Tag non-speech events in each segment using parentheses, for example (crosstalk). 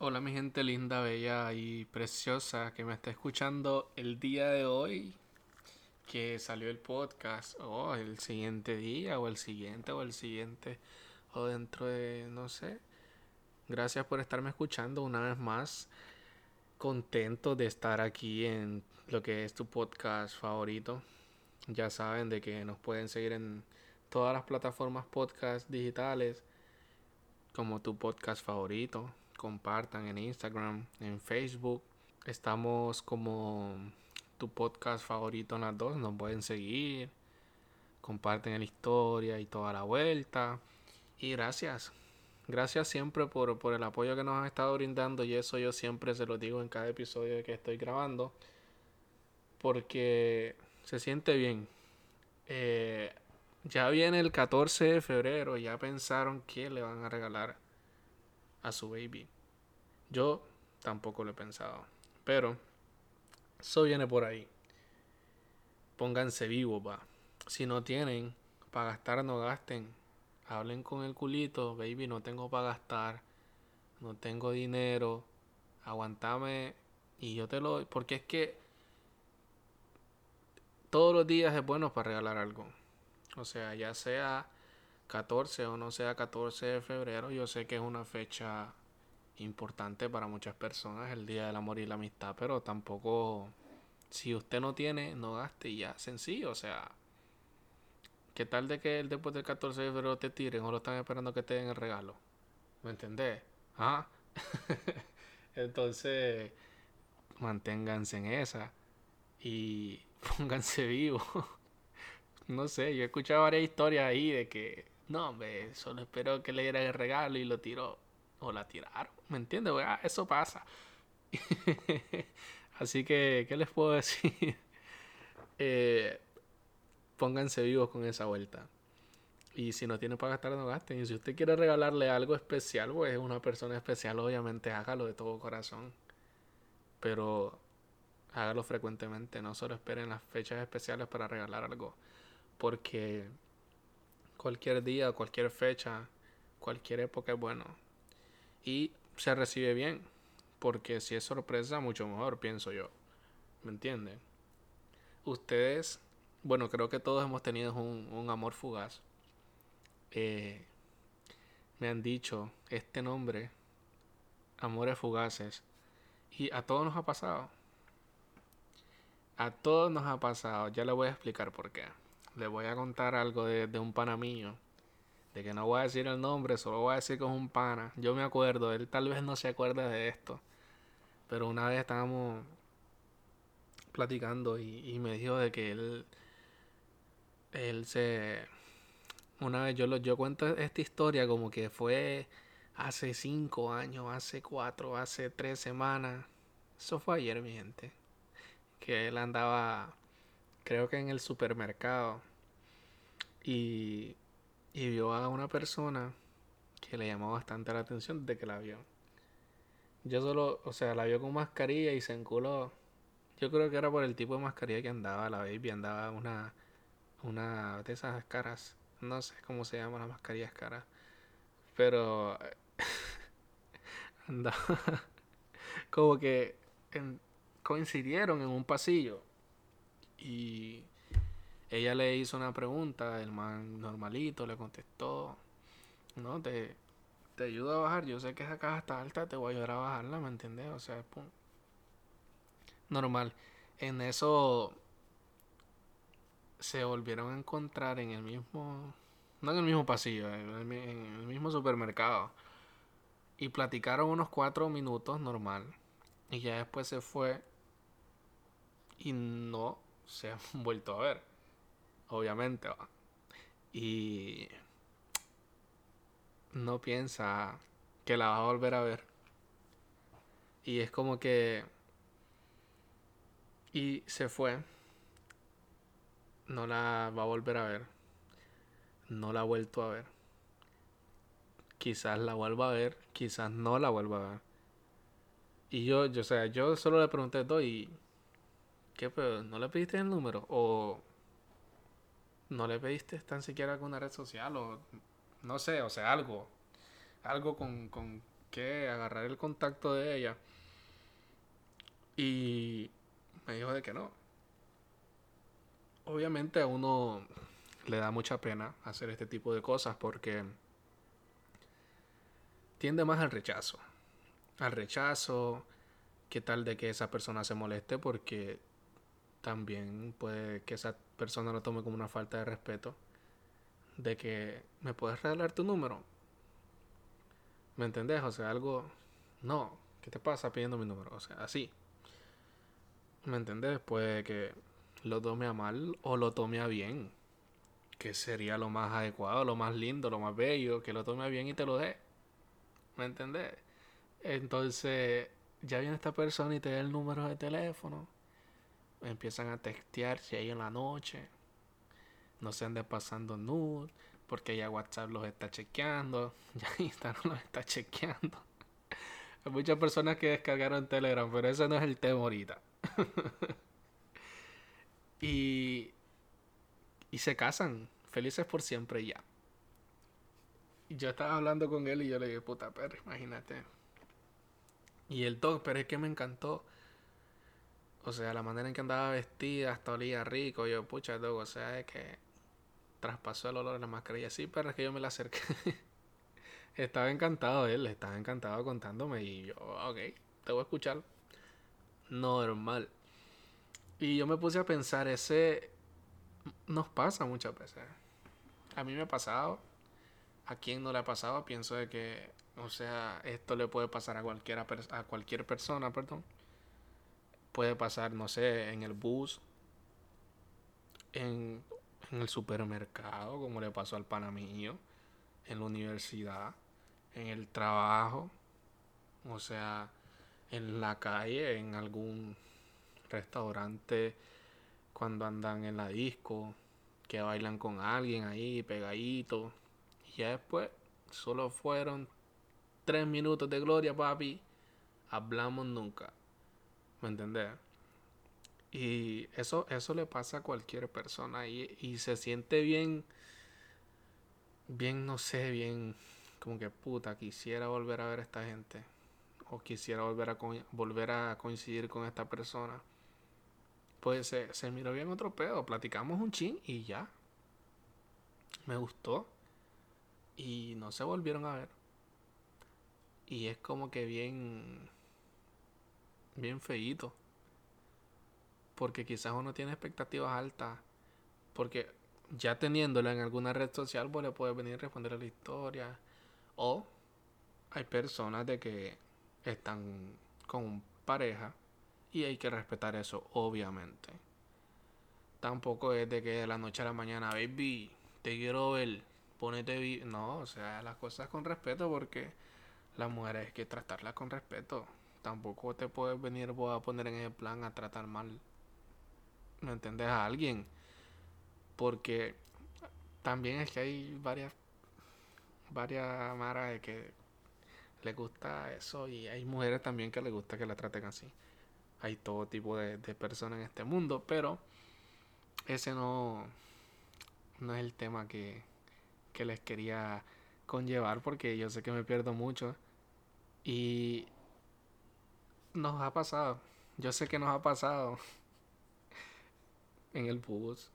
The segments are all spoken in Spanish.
Hola mi gente linda, bella y preciosa que me está escuchando el día de hoy que salió el podcast o el siguiente día o el siguiente o el siguiente o dentro de no sé. Gracias por estarme escuchando una vez más. Contento de estar aquí en lo que es tu podcast favorito. Ya saben de que nos pueden seguir en todas las plataformas podcast digitales como tu podcast favorito. Compartan en Instagram, en Facebook. Estamos como tu podcast favorito en las dos. Nos pueden seguir. Comparten la historia y toda la vuelta. Y gracias. Gracias siempre por, por el apoyo que nos han estado brindando. Y eso yo siempre se lo digo en cada episodio que estoy grabando. Porque se siente bien. Eh, ya viene el 14 de febrero, ya pensaron que le van a regalar a su baby. Yo tampoco lo he pensado, pero eso viene por ahí. Pónganse vivos, va. Si no tienen para gastar, no gasten. Hablen con el culito, baby, no tengo para gastar. No tengo dinero. Aguantame y yo te lo doy. Porque es que todos los días es bueno para regalar algo. O sea, ya sea 14 o no sea 14 de febrero, yo sé que es una fecha importante para muchas personas, el Día del Amor y la Amistad, pero tampoco, si usted no tiene, no gaste y ya, sencillo, o sea, ¿qué tal de que después del 14 de febrero te tiren o lo están esperando que te den el regalo? ¿Me entendés? ¿Ah? (laughs) Entonces, manténganse en esa y (laughs) pónganse vivos. (laughs) no sé, yo he escuchado varias historias ahí de que, no, hombre, solo espero que le diera el regalo y lo tiró. O la tiraron, ¿me entiendes? Ah, eso pasa. (laughs) Así que, ¿qué les puedo decir? (laughs) Eh, pónganse vivos con esa vuelta. Y si no tiene para gastar, no gasten. Y si usted quiere regalarle algo especial, pues es una persona especial, obviamente hágalo de todo corazón. Pero hágalo frecuentemente, no solo esperen las fechas especiales para regalar algo porque cualquier día, cualquier fecha, cualquier época es bueno. Y se recibe bien, porque si es sorpresa, mucho mejor, pienso yo. ¿Me entienden? Ustedes, bueno, creo que todos hemos tenido un, amor fugaz. Eh, me han dicho este nombre, amores fugaces, y a todos nos ha pasado. A todos nos ha pasado, ya le voy a explicar por qué les voy a contar algo de, un pana mío. De que no voy a decir el nombre, solo voy a decir que es un pana. Yo me acuerdo, él tal vez no se acuerde de esto. Pero una vez estábamos platicando y, me dijo de que él. Él se. Una vez yo, lo, yo cuento esta historia como que fue hace cinco años, hace cuatro, hace tres semanas. Eso fue ayer, mi gente. Que él andaba, creo que en el supermercado y, vio a una persona que le llamó bastante la atención desde que la vio. Yo solo, o sea, la vio con mascarilla y se enculó. Yo creo que era por el tipo de mascarilla que andaba la baby, andaba una, una de esas caras, no sé cómo se llaman las mascarillas caras, pero (laughs) andaba como que coincidieron en un pasillo y ella le hizo una pregunta, el man normalito le contestó, no, te, te ayudo a bajar, yo sé que esa caja está alta, te voy a ayudar a bajarla, ¿me entiendes? O sea, pum. normal. En eso se volvieron a encontrar en el mismo, no en el mismo pasillo, en el, en el mismo supermercado. Y platicaron unos cuatro minutos normal. Y ya después se fue y no se (laughs) han vuelto a ver obviamente. Y no piensa que la va a volver a ver. Y es como que... Y se fue. No la va a volver a ver. No la ha vuelto a ver. Quizás la vuelva a ver, quizás no la vuelva a ver. Y yo, yo, o sea, yo solo le pregunté todo y... ¿Qué pedo? ¿No le pediste el número? O no le pediste tan siquiera alguna red social o no sé, o sea, algo. Algo con, con busqué agarrar el contacto de ella. Y me dijo de que no. Obviamente a uno le da mucha pena hacer este tipo de cosas porque tiende más al rechazo. Al rechazo, qué tal de que esa persona se moleste porque también puede que esa persona lo tome como una falta de respeto. De que me puedes regalar tu número. ¿Me entendés? O sea, algo... No, ¿qué te pasa pidiendo mi número? O sea, así. ¿Me entendés? Puede que lo tome a mal o lo tome a bien. Que sería lo más adecuado, lo más lindo, lo más bello, que lo tome a bien y te lo dé. ¿Me entendés? Entonces, ya viene esta persona y te da el número de teléfono. Empiezan a textearse ahí en la noche. No se ande pasando nude. Porque ya WhatsApp los está chequeando. (laughs) Ya Instagram los está chequeando. Hay muchas personas que descargaron Telegram, pero ese no es el tema ahorita. (laughs) y, y se casan, felices por siempre ya. Yo estaba hablando con él y yo le dije, puta perra, imagínate. Y el todo, pero es que me encantó. O sea, la manera en que andaba vestida, hasta olía rico. Yo, pucha, todo, o sea, es que traspasó el olor de la mascarilla. Sí, pero es que yo me la acerqué. (laughs) estaba encantado él, estaba encantado contándome. Y yo, ok, te voy a escuchar. Normal. Y yo me puse a pensar, ese nos pasa muchas veces. A mí me ha pasado. A quien no le ha pasado, pienso de que, o sea, esto le puede pasar a cualquiera a cualquier persona, perdón. Puede pasar, no sé, en el bus, en, en el supermercado, como le pasó al panamillo, en la universidad, en el trabajo, o sea, en la calle, en algún restaurante cuando andan en la disco, que bailan con alguien ahí pegadito. Y ya después solo fueron tres minutos de gloria, papi. Hablamos nunca. ¿Me entendés? Y eso, eso le pasa a cualquier persona y, y se siente bien, bien, no sé, bien, como que puta, quisiera volver a ver a esta gente o quisiera volver a, volver a coincidir con esta persona, pues se, se miró bien otro pedo. Platicamos un chin y ya. Me gustó. Y no se volvieron a ver. Y es como que bien. Bien feíto. Porque quizás uno tiene expectativas altas. Porque ya teniéndolo en alguna red social, pues le puede venir a responder a la historia. O hay personas de que están con pareja y hay que respetar eso, obviamente. Tampoco es de que de la noche a la mañana, baby, te quiero ver, ponete... No, o sea, las cosas con respeto porque las mujeres hay que tratarlas con respeto. Tampoco te puedes venir a poner en el plan a tratar mal, ¿me entiendes? A alguien. Porque también es que hay varias, varias maras de que le gusta eso y hay mujeres también que le gusta que la traten así. Hay todo tipo de, personas en este mundo, pero ese no, no es el tema que, que les quería conllevar porque yo sé que me pierdo mucho y nos ha pasado, yo sé que nos ha pasado en el bus,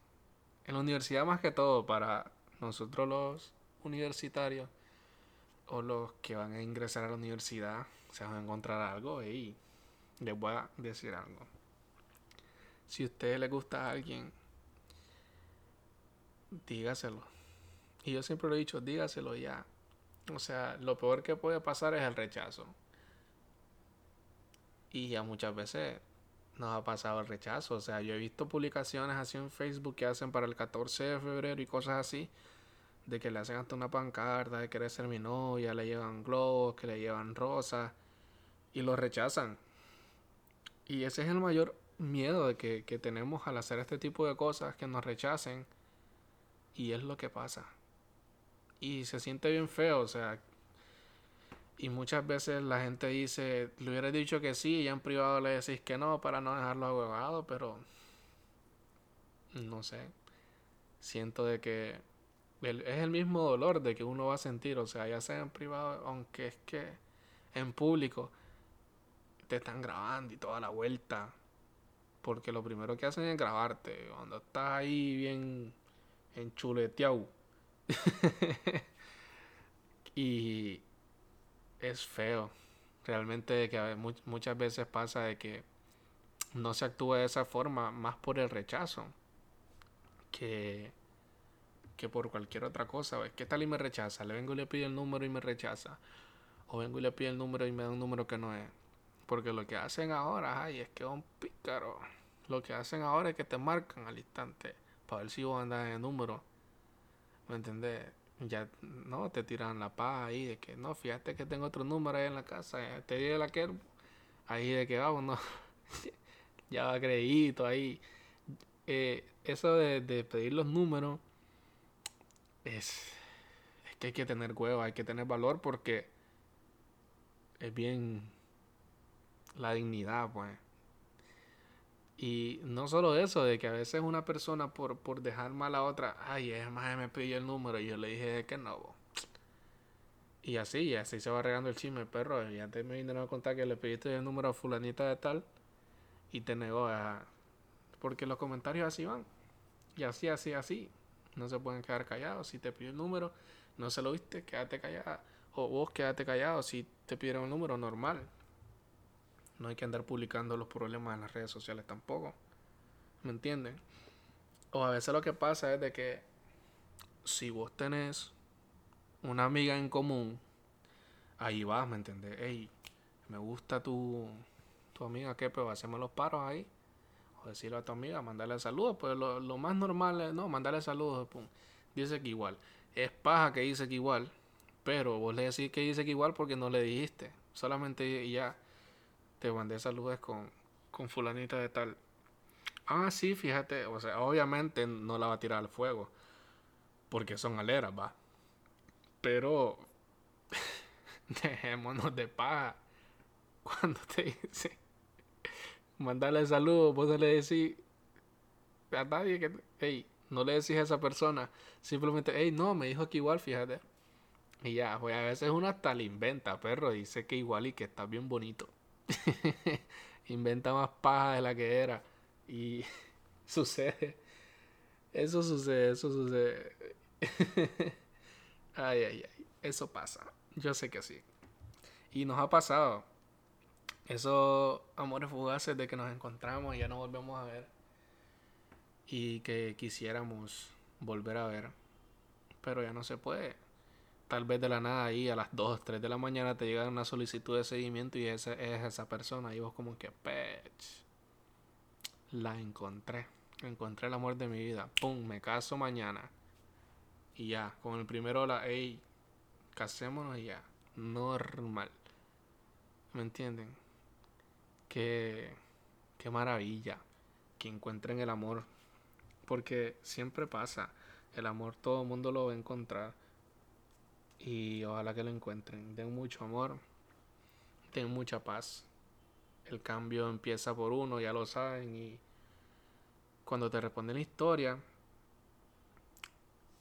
en la universidad más que todo para nosotros los universitarios o los que van a ingresar a la universidad se van a encontrar algo y les voy a decir algo. Si a usted le gusta a alguien, dígaselo. Y yo siempre lo he dicho, dígaselo ya. O sea, lo peor que puede pasar es el rechazo. Y ya muchas veces nos ha pasado el rechazo. O sea, yo he visto publicaciones así en Facebook que hacen para el 14 de febrero y cosas así de que le hacen hasta una pancarta de querer ser mi novia, le llevan globos, que le llevan rosas y lo rechazan. Y ese es el mayor miedo de que, que tenemos al hacer este tipo de cosas, que nos rechacen. Y es lo que pasa. Y se siente bien feo, o sea. Y muchas veces la gente dice, le hubiera dicho que sí, y en privado le decís que no para no dejarlo abogado, pero no sé. Siento de que es el mismo dolor de que uno va a sentir, o sea, ya sea en privado, aunque es que en público, te están grabando y toda la vuelta. Porque lo primero que hacen es grabarte. Cuando estás ahí bien enchuleteado. (laughs) y es feo. Realmente que muchas veces pasa de que no se actúa de esa forma más por el rechazo que, que por cualquier otra cosa. Es que tal y me rechaza. Le vengo y le pido el número y me rechaza. O vengo y le pido el número y me da un número que no es. Porque lo que hacen ahora, ay, es que es un pícaro. Lo que hacen ahora es que te marcan al instante para ver si vos andas en el número. ¿Me entendés? Ya no te tiran la paz ahí de que no, fíjate que tengo otro número ahí en la casa. Te di la que ahí de que vamos, no. (laughs) ya va crédito ahí. Eh, eso de, de, pedir los números es, es que hay que tener huevo, hay que tener valor porque es bien la dignidad, pues. Y no solo eso, de que a veces una persona por, por dejar mal a otra, ay, es más, me pidió el número y yo le dije que no. Y así, y así se va regando el chisme, perro. Y antes me vinieron a contar que le pediste el número a fulanita de tal y te negó a... Porque los comentarios así van. Y así, así, así. No se pueden quedar callados. Si te pidió el número, no se lo viste, quédate callado. O vos quédate callado si te pidieron el número normal. No hay que andar publicando los problemas en las redes sociales tampoco. ¿Me entienden? O a veces lo que pasa es de que si vos tenés una amiga en común, ahí vas, ¿me entiendes? Ey, me gusta tu, tu amiga, ¿qué? Pues hacemos los paros ahí. O decirle a tu amiga, mandarle saludos. Pues lo, lo más normal es, no, mandarle saludos. Pum. Dice que igual. Es paja que dice que igual. Pero vos le decís que dice que igual porque no le dijiste. Solamente ya te mandé saludos con, con fulanita de tal. Ah, sí, fíjate. O sea, obviamente no la va a tirar al fuego. Porque son aleras, va. Pero (laughs) dejémonos de paja. Cuando te dice mandarle saludos, vos no le decís a nadie que, hey, no le decís a esa persona, simplemente, hey, no, me dijo que igual, fíjate. Y ya, pues a veces uno hasta le inventa, perro, dice que igual y que está bien bonito. (laughs) inventa más paja de la que era. Y (laughs) sucede. Eso sucede, eso sucede. (laughs) ay, ay, ay. Eso pasa. Yo sé que sí. Y nos ha pasado esos amores fugaces de que nos encontramos y ya no volvemos a ver y que quisiéramos volver a ver, pero ya no se puede. Tal vez de la nada ahí a las 2, 3 de la mañana te llega una solicitud de seguimiento y esa es esa persona y vos como que, pech, la encontré, encontré el amor de mi vida, pum, me caso mañana y ya, con el primero la, hey, casémonos y ya, normal, ¿me entienden? Qué, qué maravilla que encuentren el amor. Porque siempre pasa. El amor todo el mundo lo va a encontrar. Y ojalá que lo encuentren. Den mucho amor. Den mucha paz. El cambio empieza por uno, ya lo saben. Y cuando te responden la historia,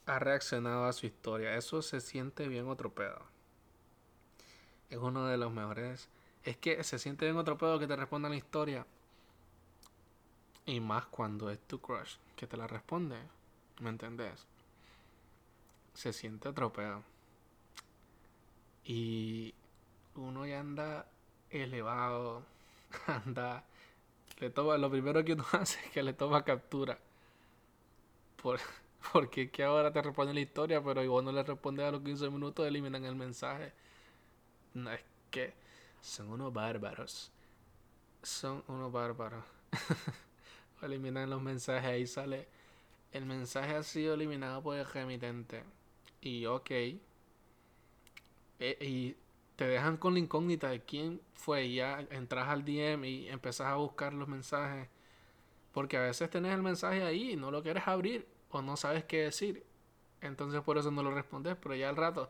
ha reaccionado a su historia. Eso se siente bien otro pedo. Es uno de los mejores es que se siente bien otro pedo que te responda la historia. Y más cuando es tu crush que te la responde. ¿Me entendés? Se siente otro. Y uno ya anda elevado. (laughs) Anda. Le toma, lo primero que uno (laughs) hace es que le toma captura. Por, (laughs) porque que ahora te responde la historia, pero igual no le responde a los 15 minutos, eliminan el mensaje. No es que son unos bárbaros. Son unos bárbaros. Eliminan los mensajes. Ahí sale. El mensaje ha sido eliminado por el remitente. Y ok. E, y te dejan con la incógnita de quién fue. Y ya entras al DM y empezás a buscar los mensajes. Porque a veces tenés el mensaje ahí y no lo quieres abrir. O no sabes qué decir. Entonces por eso no lo respondes. Pero ya al rato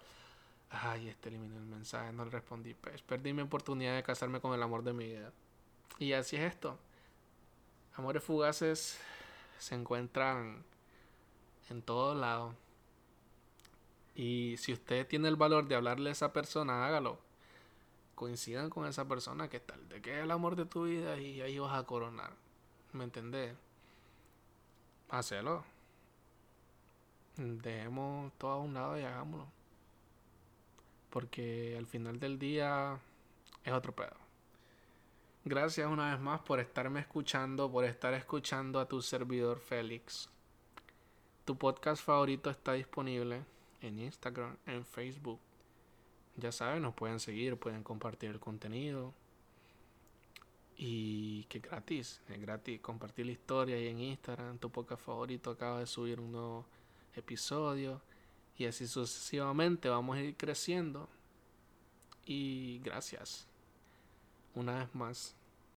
Ay, este eliminó el mensaje, no le respondí. Pues perdí mi oportunidad de casarme con el amor de mi vida. Y así es esto. Amores fugaces se encuentran en todos lados. Y si usted tiene el valor de hablarle a esa persona, hágalo. coincidan con esa persona que tal de que es el amor de tu vida y ahí vas a coronar. ¿Me entendés? Hacelo. Dejemos todo a un lado y hagámoslo. Porque al final del día es otro pedo. Gracias una vez más por estarme escuchando, por estar escuchando a tu servidor Félix. Tu podcast favorito está disponible en Instagram, en Facebook. Ya saben, nos pueden seguir, pueden compartir el contenido. Y que gratis, es gratis compartir la historia ahí en Instagram. Tu podcast favorito acaba de subir un nuevo episodio. Y así sucesivamente vamos a ir creciendo. Y gracias. Una vez más.